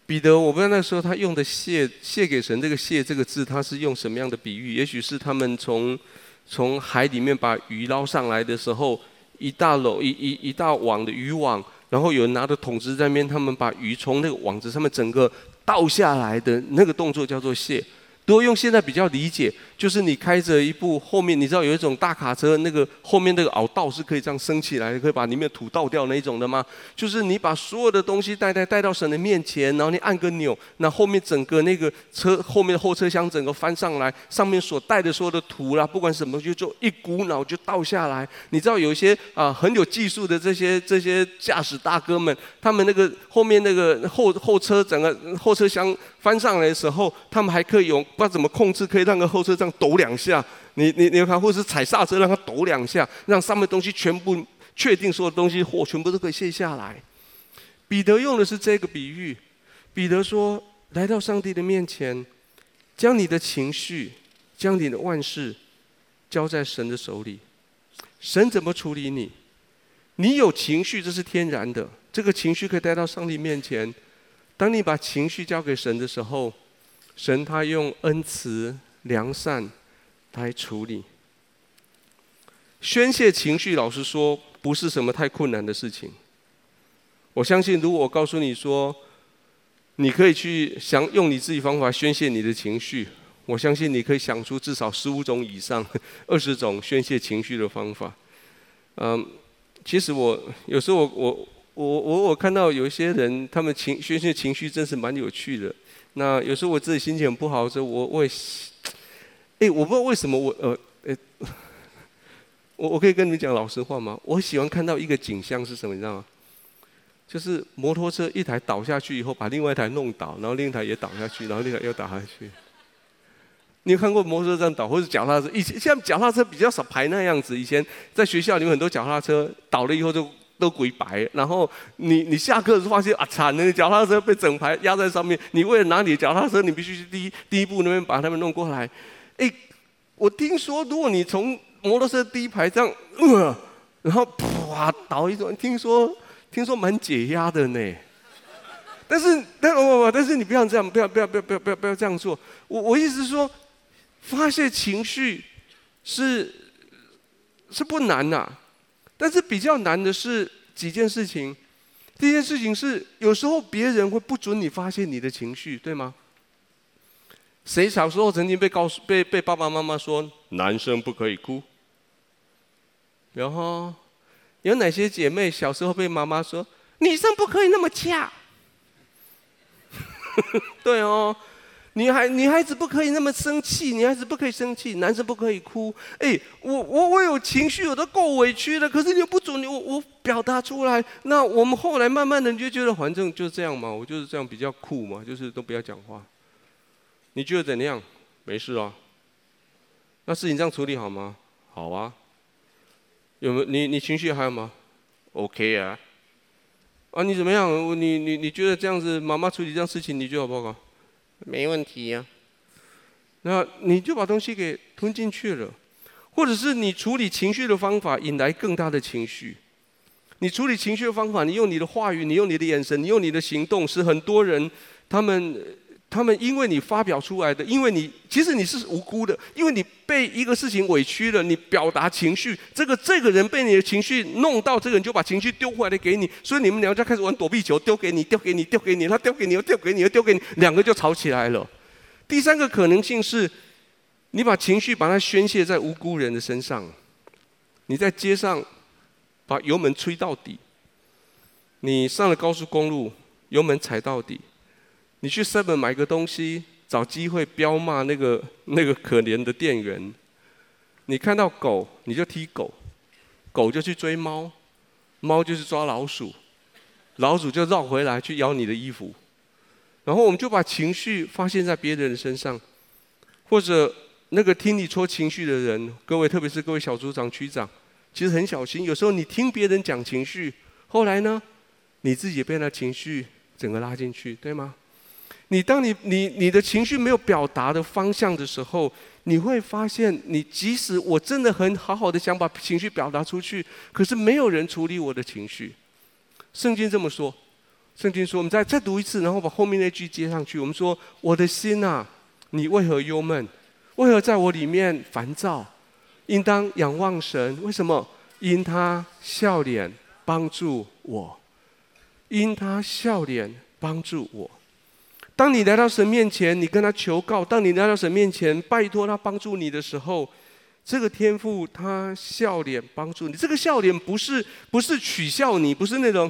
彼得，我不知道那时候他用的卸“卸卸给神”这个“卸”这个字，他是用什么样的比喻？也许是他们从从海里面把鱼捞上来的时候，一大篓一一一大网的渔网，然后有人拿着桶子在那边，他们把鱼从那个网子上面整个倒下来的那个动作叫做卸。如果用现在比较理解，就是你开着一部后面，你知道有一种大卡车，那个后面那个凹道是可以这样升起来，可以把里面的土倒掉那一种的吗？就是你把所有的东西带带带到神的面前，然后你按个钮，那后面整个那个车后面的后车厢整个翻上来，上面所带的所有的土啦，不管什么就就一股脑就倒下来。你知道有一些啊很有技术的这些这些驾驶大哥们，他们那个后面那个后后车整个后车厢翻上来的时候，他们还可以用。不知道怎么控制，可以让个后车这样抖两下，你你你看，或者是踩刹车让它抖两下，让上面东西全部确定所有东西货全部都可以卸下来。彼得用的是这个比喻，彼得说：来到上帝的面前，将你的情绪，将你的万事交在神的手里，神怎么处理你？你有情绪，这是天然的，这个情绪可以带到上帝面前。当你把情绪交给神的时候。神他用恩慈良善来处理，宣泄情绪。老实说，不是什么太困难的事情。我相信，如果我告诉你说，你可以去想用你自己方法宣泄你的情绪，我相信你可以想出至少十五种以上、二十种宣泄情绪的方法。嗯，其实我有时候我我我我我看到有一些人，他们情宣泄情绪真是蛮有趣的。那有时候我自己心情不好的时候，我我也，哎，我不知道为什么我呃，哎，我我可以跟你们讲老实话吗？我喜欢看到一个景象是什么，你知道吗？就是摩托车一台倒下去以后，把另外一台弄倒，然后另一台也倒下去，然后另一台又倒下去。你有看过摩托车这样倒，或者脚踏车？以前现在脚踏车比较少排那样子，以前在学校里面很多脚踏车倒了以后就。都鬼白，然后你你下课的时候发现啊惨了，你脚踏车被整排压在上面，你为了拿你的脚踏车，你必须去第一第一步那边把他们弄过来。哎，我听说如果你从摩托车第一排这样，呃，然后啪倒一种，听说听说蛮解压的呢。但是但不不不，但是你不要这样，不要不要不要不要不要不要这样做。我我意思是说，发泄情绪是是不难呐、但是比较难的是几件事情。第一件事情是，有时候别人会不准你发泄你的情绪，对吗？谁小时候曾经被告诉、被被爸爸妈妈说男生不可以哭？然后有哪些姐妹小时候被妈妈说女生不可以那么恰？对哦。女孩女孩子不可以那么生气，女孩子不可以生气，男生不可以哭。哎，我我我有情绪，我都够委屈了，可是你又不准你我我表达出来。那我们后来慢慢的你就觉得，反正就这样嘛，我就是这样比较酷嘛，就是都不要讲话。你觉得怎样？没事啊。那事情这样处理好吗？好啊。有没有你你情绪还有吗？OK 啊。啊，你怎么样？你你你觉得这样子妈妈处理这样事情，你觉得好不好？没问题呀，那你就把东西给吞进去了，或者是你处理情绪的方法引来更大的情绪。你处理情绪的方法，你用你的话语，你用你的眼神，你用你的行动，使很多人他们他们因为你发表出来的，因为你其实你是无辜的，因为你被一个事情委屈了，你表达情绪，这个这个人被你的情绪弄到，这个人就把情绪丢回来给你，所以你们两家开始玩躲避球，丢给你，丢给你，丢给你，他丢给你，又丢给你，又丢给你，两个就吵起来了。第三个可能性是，你把情绪把它宣泄在无辜人的身上，你在街上把油门吹到底，你上了高速公路，油门踩到底，你去 Seven 买个东西，找机会飙骂那个那个可怜的店员。你看到狗，你就踢狗，狗就去追猫，猫就是抓老鼠，老鼠就绕回来去咬你的衣服。然后我们就把情绪发泄在别人身上，或者那个听你说情绪的人，各位特别是各位小组长、区长，其实很小心。有时候你听别人讲情绪，后来呢，你自己也被那情绪整个拉进去，对吗？你当你你你的情绪没有表达的方向的时候，你会发现，你即使我真的很好好的想把情绪表达出去，可是没有人处理我的情绪。圣经这么说，圣经说，我们再再读一次，然后把后面那句接上去。我们说，我的心啊，你为何忧闷？为何在我里面烦躁？应当仰望神。为什么？因他笑脸帮助我。因他笑脸帮助我。当你来到神面前，你跟他求告；当你来到神面前，拜托他帮助你的时候，这个天父他笑脸帮助你。这个笑脸不是不是取笑你，不是那种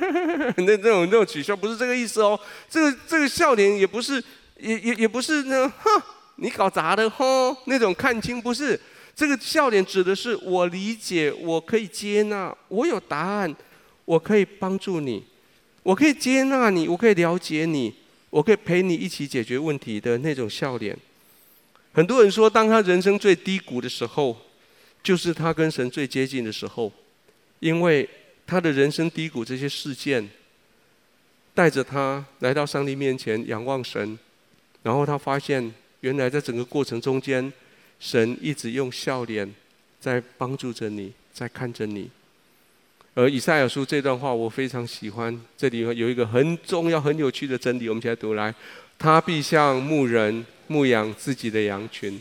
那那种那种取笑，不是这个意思哦。这个这个笑脸也不是也也也不是那哼，你搞砸的吼那种看清，不是。这个笑脸指的是我理解，我可以接纳，我有答案，我可以帮助你，我可以接纳你，我可以了解你。我可以陪你一起解决问题的那种笑脸。很多人说，当他人生最低谷的时候，就是他跟神最接近的时候，因为他的人生低谷这些事件，带着他来到上帝面前仰望神，然后他发现，原来在整个过程中间，神一直用笑脸在帮助着你，在看着你。而以赛亚书这段话我非常喜欢，这里有一个很重要、很有趣的真理，我们一起来读来。他必像牧人牧养自己的羊群，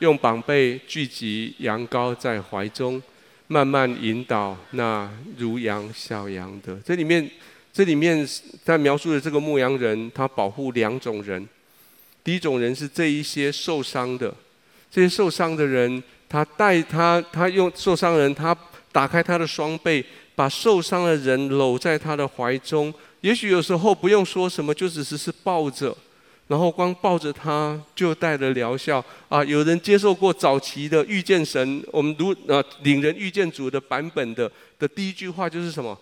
用膀背聚集羊羔在怀中，慢慢引导那如羊小羊的。这里面，这里面在描述的这个牧羊人，他保护两种人。第一种人是这一些受伤的，这些受伤的人，他带他，他用受伤人，他打开他的双臂。把受伤的人搂在他的怀中，也许有时候不用说什么，就只是是抱着，然后光抱着他就带着疗效啊！有人接受过早期的遇见神，我们读啊领人遇见主的版本的的第一句话就是什么？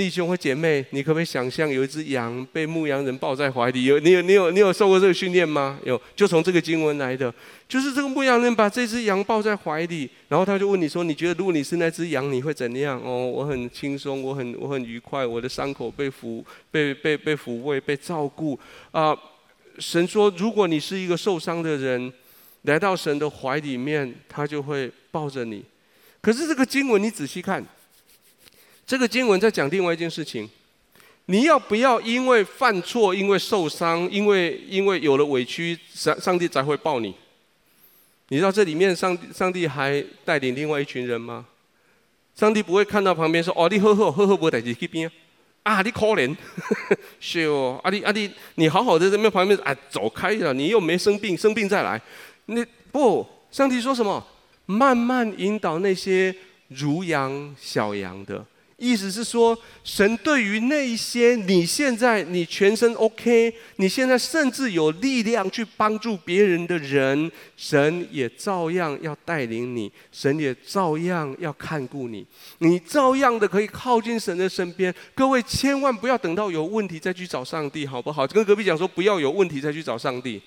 弟兄或姐妹，你可不可以想象有一只羊被牧羊人抱在怀里？有你有你有你有受过这个训练吗？有，就从这个经文来的，就是这个牧羊人把这只羊抱在怀里，然后他就问你说：“你觉得如果你是那只羊，你会怎样？”哦，我很轻松，我很我很愉快，我的伤口被抚被被被抚慰被照顾啊！神说，如果你是一个受伤的人，来到神的怀里面，他就会抱着你。可是这个经文你仔细看。这个经文在讲另外一件事情，你要不要因为犯错、因为受伤、因为因为有了委屈，上上帝才会抱你？你知道这里面上上帝还带领另外一群人吗？上帝不会看到旁边说：“哦，你呵呵呵呵，不带去这边啊，你可怜，是哦，啊你啊你你好好的在那边旁边啊走开了，你又没生病，生病再来。你不，上帝说什么？慢慢引导那些如羊小羊的。”意思是说，神对于那一些你现在你全身 OK，你现在甚至有力量去帮助别人的人，神也照样要带领你，神也照样要看顾你，你照样的可以靠近神的身边。各位千万不要等到有问题再去找上帝，好不好？跟隔壁讲说，不要有问题再去找上帝。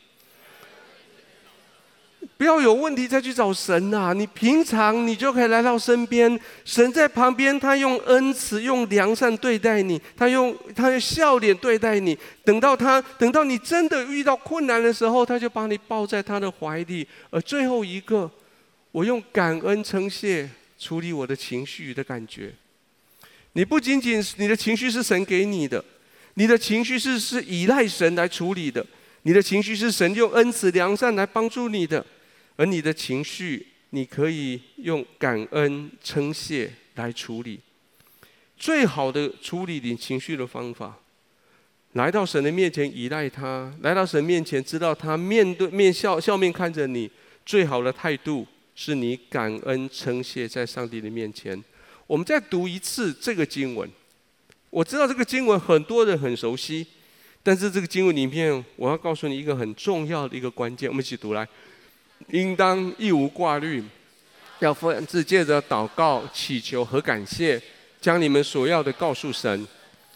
不要有问题再去找神呐、你平常你就可以来到身边，神在旁边，他用恩慈、用良善对待你，他用他用笑脸对待你。等到他等到你真的遇到困难的时候，他就把你抱在他的怀里。而最后一个，我用感恩称谢处理我的情绪的感觉。你不仅仅是你的情绪是神给你的，你的情绪是是依赖神来处理的。你的情绪是神用恩慈良善来帮助你的，而你的情绪，你可以用感恩称谢来处理。最好的处理你情绪的方法，来到神的面前依赖他，来到神面前知道他面对面笑笑面看着你，最好的态度是你感恩称谢在上帝的面前。我们再读一次这个经文。我知道这个经文很多人很熟悉，但是这个经文里面，我要告诉你一个很重要的一个关键。我们一起读来，应当一无挂虑，要凡事借着祷告、祈求和感谢，将你们所要的告诉神。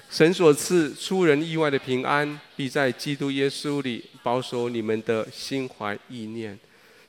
神所赐出人意外的平安，必在基督耶稣里保守你们的心怀意念。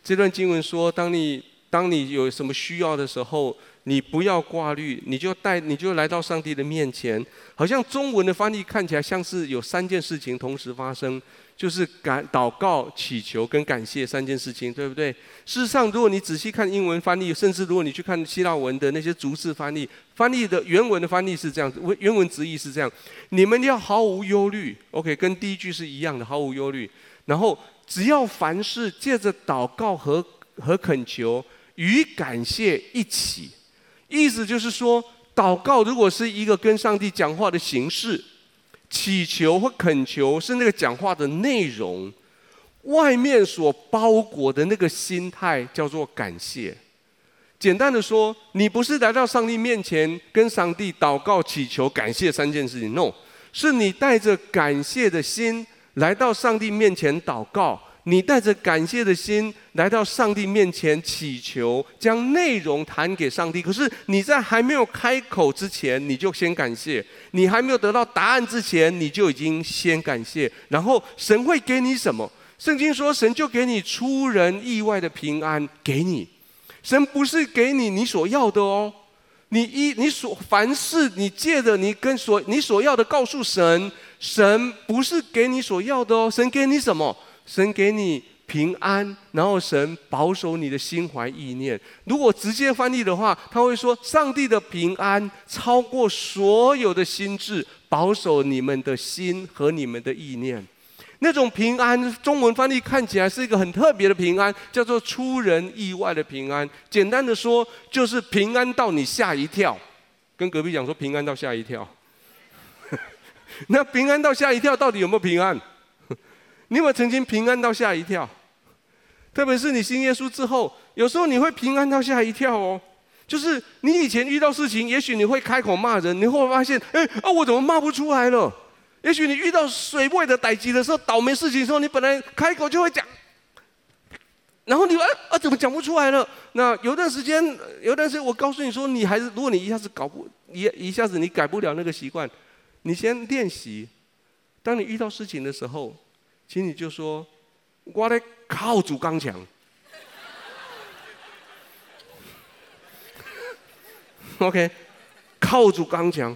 这段经文说，当你当你有什么需要的时候，你不要挂虑，你就带，你就来到上帝的面前。好像中文的翻译看起来像是有三件事情同时发生，就是感、祷告、祈求跟感谢三件事情，对不对？事实上，如果你仔细看英文翻译，甚至如果你去看希腊文的那些逐字翻译，翻译的原文的翻译是这样子，原文直译是这样：你们要毫无忧虑，OK，跟第一句是一样的，毫无忧虑。然后只要凡事借着祷告和和恳求与感谢一起。意思就是说，祷告如果是一个跟上帝讲话的形式，祈求或恳求是那个讲话的内容，外面所包裹的那个心态叫做感谢。简单的说，你不是来到上帝面前跟上帝祷告、祈求、感谢三件事情，no，是你带着感谢的心来到上帝面前祷告。你带着感谢的心来到上帝面前祈求，将内容谈给上帝。可是你在还没有开口之前，你就先感谢；你还没有得到答案之前，你就已经先感谢。然后神会给你什么？圣经说，神就给你出人意外的平安给你。神不是给你你所要的哦，你一你所凡事你借着你跟所你所要的告诉神，神不是给你所要的哦，神给你什么？神给你平安，然后神保守你的心怀意念。如果直接翻译的话，他会说：“上帝的平安超过所有的心智，保守你们的心和你们的意念。”那种平安，中文翻译看起来是一个很特别的平安，叫做出人意外的平安。简单的说，就是平安到你吓一跳。跟隔壁讲说平安到吓一跳。那平安到吓一跳，到底有没有平安？你有没有曾经平安到吓一跳？特别是你信耶稣之后，有时候你会平安到吓一跳哦。就是你以前遇到事情，也许你会开口骂人，你会发现，哎啊，我怎么骂不出来了？也许你遇到水位的打击的时候，倒霉事情的时候，你本来开口就会讲，然后你啊，啊，怎么讲不出来了？那有段时间，有段时间，我告诉你说，你还是，如果你一下子搞不一一下子你改不了那个习惯，你先练习。当你遇到事情的时候。请你就说，我来靠主刚强。OK，靠主刚强，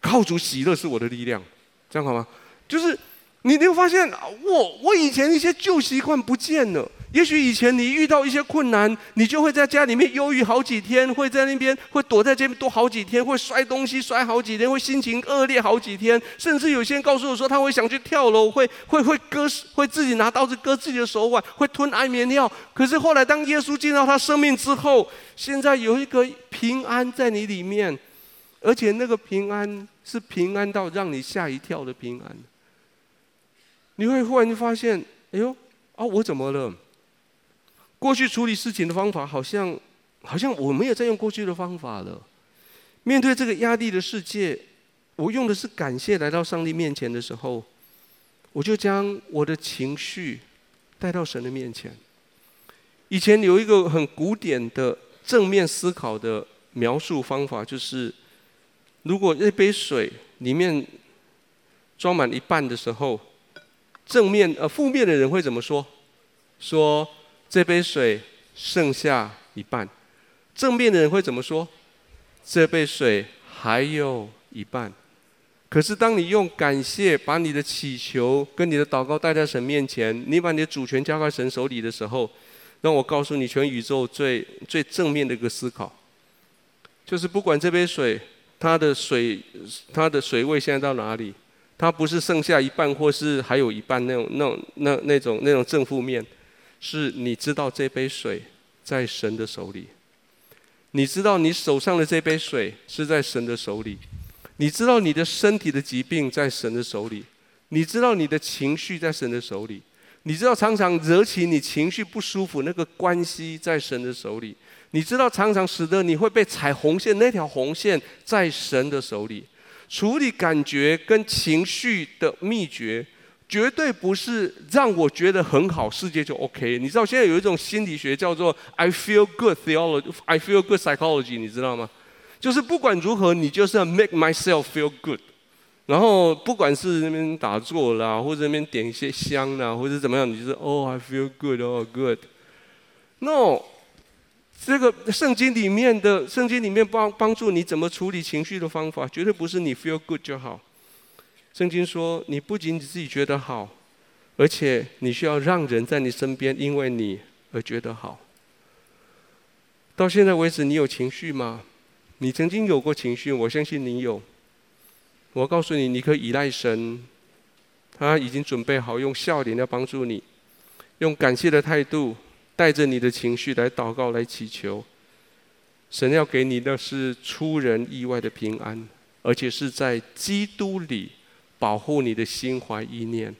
靠主喜乐是我的力量，这样好吗？就是你，你会发现，我我以前一些旧习惯不见了。也许以前你遇到一些困难，你就会在家里面忧郁好几天，会在那边会躲在这边躲好几天，会摔东西摔好几天，会心情恶劣好几天，甚至有些人告诉我说他会想去跳楼，会 会会割，会自己拿刀子割自己的手腕，会吞安眠药。可是后来当耶稣进到他生命之后，现在有一个平安在你里面，而且那个平安是平安到让你吓一跳的平安。你会忽然就发现，哎呦，啊，我怎么了？过去处理事情的方法，好像好像我没有在用过去的方法了。面对这个压力的世界，我用的是感谢来到上帝面前的时候，我就将我的情绪带到神的面前。以前有一个很古典的正面思考的描述方法，就是如果一杯水里面装满一半的时候，正面呃负面的人会怎么说？说。这杯水剩下一半，正面的人会怎么说？这杯水还有一半。可是当你用感谢把你的祈求跟你的祷告带在神面前，你把你的主权交在神手里的时候，让我告诉你，全宇宙最最正面的一个思考，就是不管这杯水它的水它的水位现在到哪里，它不是剩下一半或是还有一半那种那种那那种那种正负面。是你知道这杯水在神的手里，你知道你手上的这杯水是在神的手里，你知道你的身体的疾病在神的手里，你知道你的情绪在神的手里。你知道常常惹起你情绪不舒服那个关系在神的手里。你知道常常使得你会被踩红线那条红线在神的手里。处理感觉跟情绪的秘诀，绝对不是让我觉得很好，世界就 OK。你知道现在有一种心理学叫做 I feel good theology，I feel good psychology，你知道吗？就是不管如何，你就是要 make myself feel good。然后不管是那边打坐啦，或者那边点一些香啦，或者怎么样，你就是 Oh I feel good，Oh good。No。这个圣经里面的圣经里面帮帮助你怎么处理情绪的方法，绝对不是你 feel good 就好。圣经说，你不仅你自己觉得好，而且你需要让人在你身边因为你而觉得好。到现在为止，你有情绪吗？你曾经有过情绪，我相信你有。我告诉你，你可以依赖神，他已经准备好用笑脸来帮助你，用感谢的态度。带着你的情绪来祷告，来祈求，神要给你的是出人意外的平安，而且是在基督里保护你的心怀意念。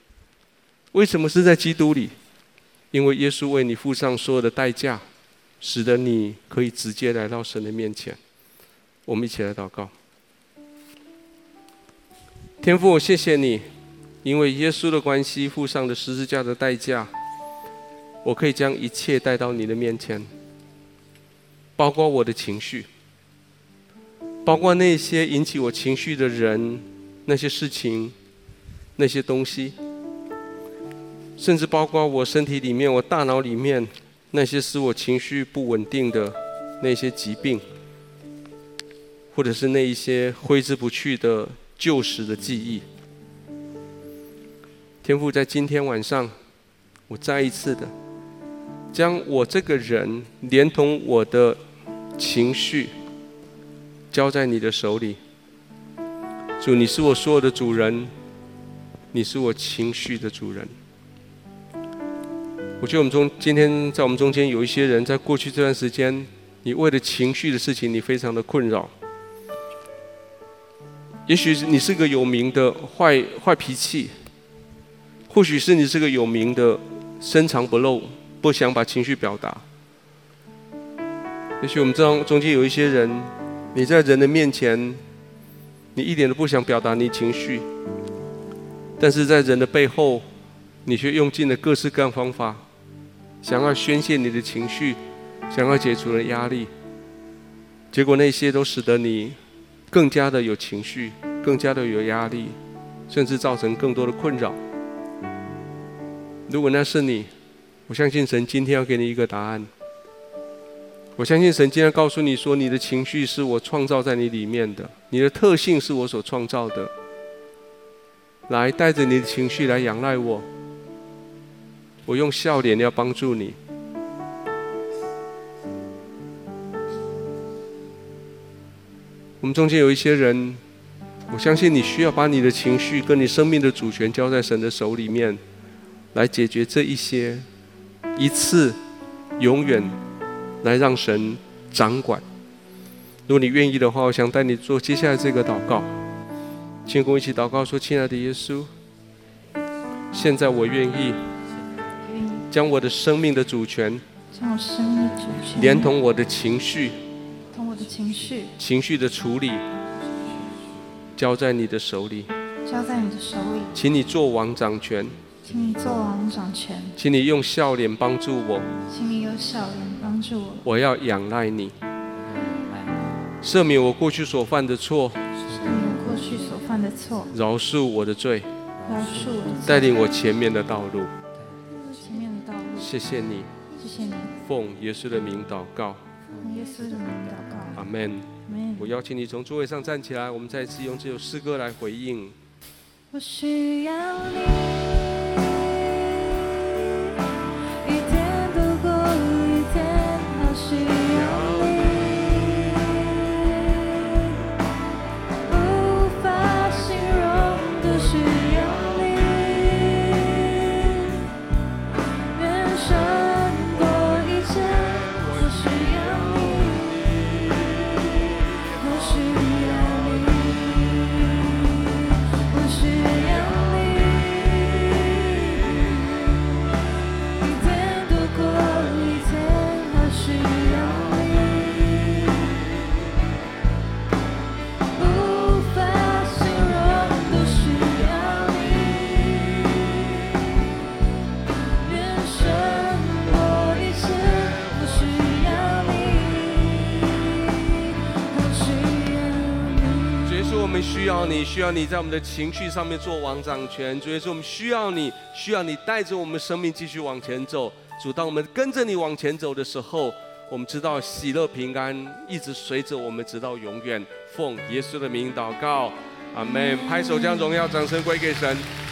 为什么是在基督里？因为耶稣为你付上所有的代价，使得你可以直接来到神的面前。我们一起来祷告。天父，我谢谢你，因为耶稣的关系付上了十字架的代价。我可以将一切带到你的面前，包括我的情绪，包括那些引起我情绪的人、那些事情、那些东西，甚至包括我身体里面、我大脑里面那些使我情绪不稳定的那些疾病，或者是那一些挥之不去的旧时的记忆。天父，在今天晚上，我再一次的。将我这个人连同我的情绪交在你的手里，主，你是我所有的主人，你是我情绪的主人。我觉得我们中今天在我们中间有一些人，在过去这段时间，你为了情绪的事情，你非常的困扰。也许你是个有名的坏坏脾气，或许是你是个有名的深藏不露。不想把情绪表达。也许我们这中间有一些人，你在人的面前，你一点都不想表达你情绪，但是在人的背后，你却用尽了各式各样方法，想要宣泄你的情绪，想要解除的压力，结果那些都使得你更加的有情绪，更加的有压力，甚至造成更多的困扰。如果那是你，我相信神今天要给你一个答案。我相信神今天告诉你说，你的情绪是我创造在你里面的，你的特性是我所创造的。来，带着你的情绪来仰赖我，我用笑脸要帮助你。我们中间有一些人，我相信你需要把你的情绪跟你生命的主权交在神的手里面，来解决这一些。一次，永远，来让神掌管。如果你愿意的话，我想带你做接下来这个祷告。请跟我一起祷告说：“亲爱的耶稣，现在我愿意将我的生命的主权，将我生命主权，连同我的情绪，同我的情绪，情绪的处理，交在你的手里，交在你的手里，请你做王掌权。”请你做王掌权，请你用笑脸帮助我，请你用笑脸帮助我。我要仰赖你，赦免我过去所犯的错，赦免我过去所犯的错，饶恕我的罪，饶恕我的罪，带领我前面的道路，前面的道路。谢谢你，谢谢你，奉耶稣的名祷告，奉耶稣的名祷告。阿门。阿门。我邀请你从座位上站起来，我们再一次用这首诗歌来回应。我需要你。需要你，在我们的情绪上面做王掌权。主耶稣，我们需要你，需要你带着我们生命继续往前走。主，当我们跟着你往前走的时候，我们知道喜乐平安一直随着我们直到永远。奉耶稣的名祷告，阿门。拍手将荣耀掌声归给神。